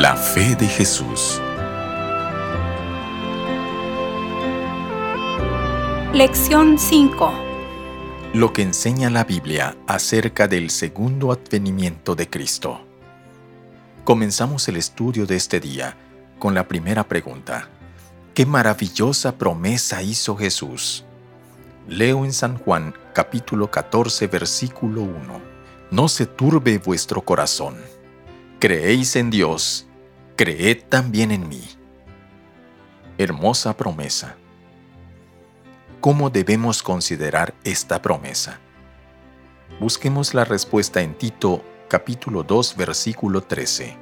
La fe de Jesús. Lección 5 Lo que enseña la Biblia acerca del segundo advenimiento de Cristo. Comenzamos el estudio de este día con la primera pregunta. ¿Qué maravillosa promesa hizo Jesús? Leo en San Juan capítulo 14 versículo 1. No se turbe vuestro corazón. Creéis en Dios, creed también en mí. Hermosa promesa. ¿Cómo debemos considerar esta promesa? Busquemos la respuesta en Tito capítulo 2 versículo 13.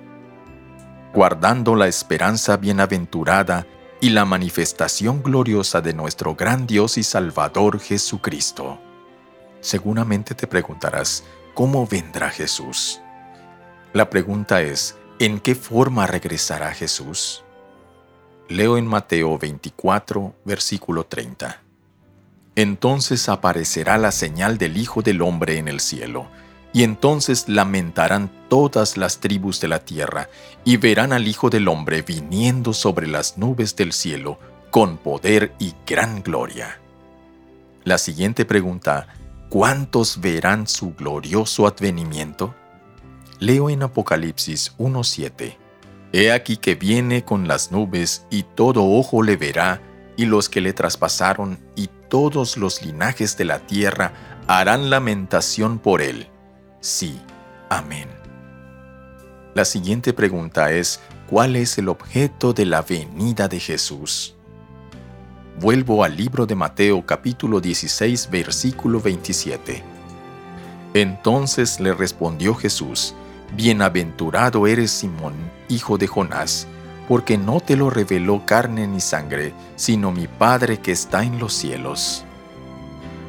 Guardando la esperanza bienaventurada y la manifestación gloriosa de nuestro gran Dios y Salvador Jesucristo. Seguramente te preguntarás, ¿cómo vendrá Jesús? La pregunta es, ¿en qué forma regresará Jesús? Leo en Mateo 24, versículo 30. Entonces aparecerá la señal del Hijo del Hombre en el cielo, y entonces lamentarán todas las tribus de la tierra, y verán al Hijo del Hombre viniendo sobre las nubes del cielo, con poder y gran gloria. La siguiente pregunta, ¿cuántos verán su glorioso advenimiento? Leo en Apocalipsis 1.7. He aquí que viene con las nubes, y todo ojo le verá, y los que le traspasaron, y todos los linajes de la tierra harán lamentación por él. Sí, amén. La siguiente pregunta es, ¿cuál es el objeto de la venida de Jesús? Vuelvo al libro de Mateo capítulo 16 versículo 27. Entonces le respondió Jesús, Bienaventurado eres Simón, hijo de Jonás, porque no te lo reveló carne ni sangre, sino mi Padre que está en los cielos.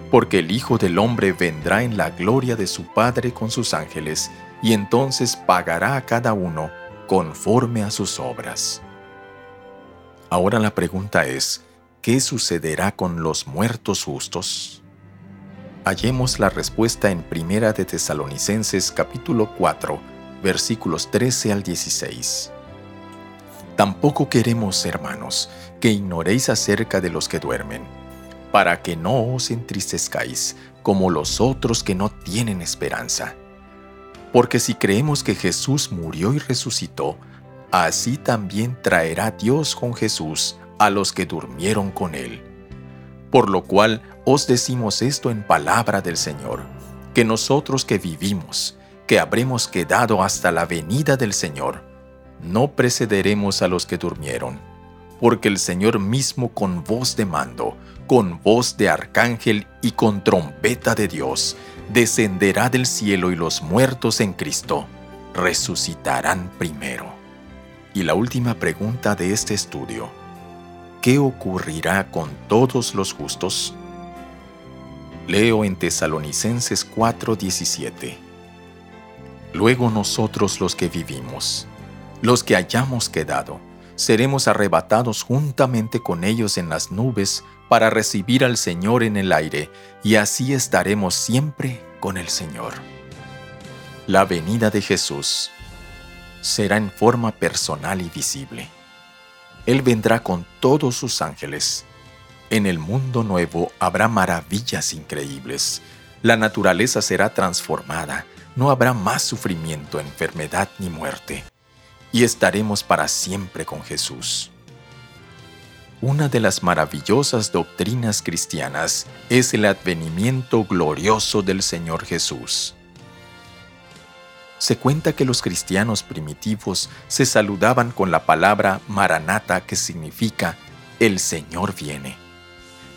Porque el Hijo del Hombre vendrá en la gloria de su Padre con sus ángeles, y entonces pagará a cada uno conforme a sus obras. Ahora la pregunta es, ¿qué sucederá con los muertos justos? Hallemos la respuesta en Primera de Tesalonicenses capítulo 4, versículos 13 al 16. Tampoco queremos, hermanos, que ignoréis acerca de los que duermen, para que no os entristezcáis como los otros que no tienen esperanza. Porque si creemos que Jesús murió y resucitó, así también traerá Dios con Jesús a los que durmieron con él. Por lo cual os decimos esto en palabra del Señor, que nosotros que vivimos, que habremos quedado hasta la venida del Señor, no precederemos a los que durmieron, porque el Señor mismo con voz de mando, con voz de arcángel y con trompeta de Dios, descenderá del cielo y los muertos en Cristo resucitarán primero. Y la última pregunta de este estudio, ¿qué ocurrirá con todos los justos? Leo en Tesalonicenses 4:17. Luego nosotros los que vivimos, los que hayamos quedado, seremos arrebatados juntamente con ellos en las nubes para recibir al Señor en el aire, y así estaremos siempre con el Señor. La venida de Jesús será en forma personal y visible. Él vendrá con todos sus ángeles. En el mundo nuevo habrá maravillas increíbles. La naturaleza será transformada. No habrá más sufrimiento, enfermedad ni muerte y estaremos para siempre con Jesús. Una de las maravillosas doctrinas cristianas es el advenimiento glorioso del Señor Jesús. Se cuenta que los cristianos primitivos se saludaban con la palabra maranata que significa el Señor viene.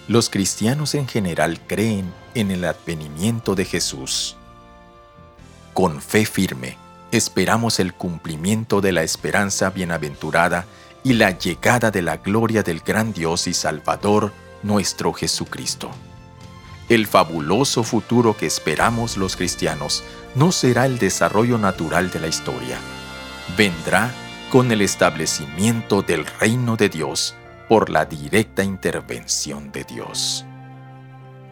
Los cristianos en general creen en el advenimiento de Jesús. Con fe firme, esperamos el cumplimiento de la esperanza bienaventurada y la llegada de la gloria del gran Dios y Salvador, nuestro Jesucristo. El fabuloso futuro que esperamos los cristianos no será el desarrollo natural de la historia. Vendrá con el establecimiento del reino de Dios por la directa intervención de Dios.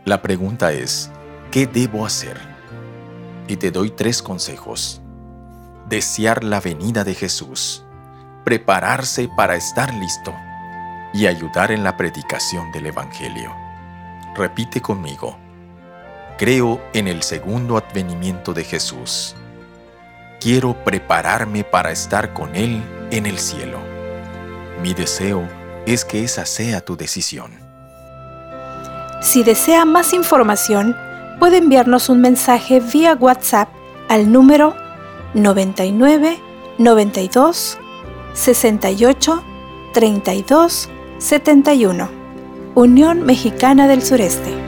La pregunta es, ¿qué debo hacer? Y te doy tres consejos desear la venida de Jesús, prepararse para estar listo y ayudar en la predicación del Evangelio. Repite conmigo. Creo en el segundo advenimiento de Jesús. Quiero prepararme para estar con Él en el cielo. Mi deseo es que esa sea tu decisión. Si desea más información, puede enviarnos un mensaje vía WhatsApp al número 99 92 68 32 71. Unión Mexicana del Sureste.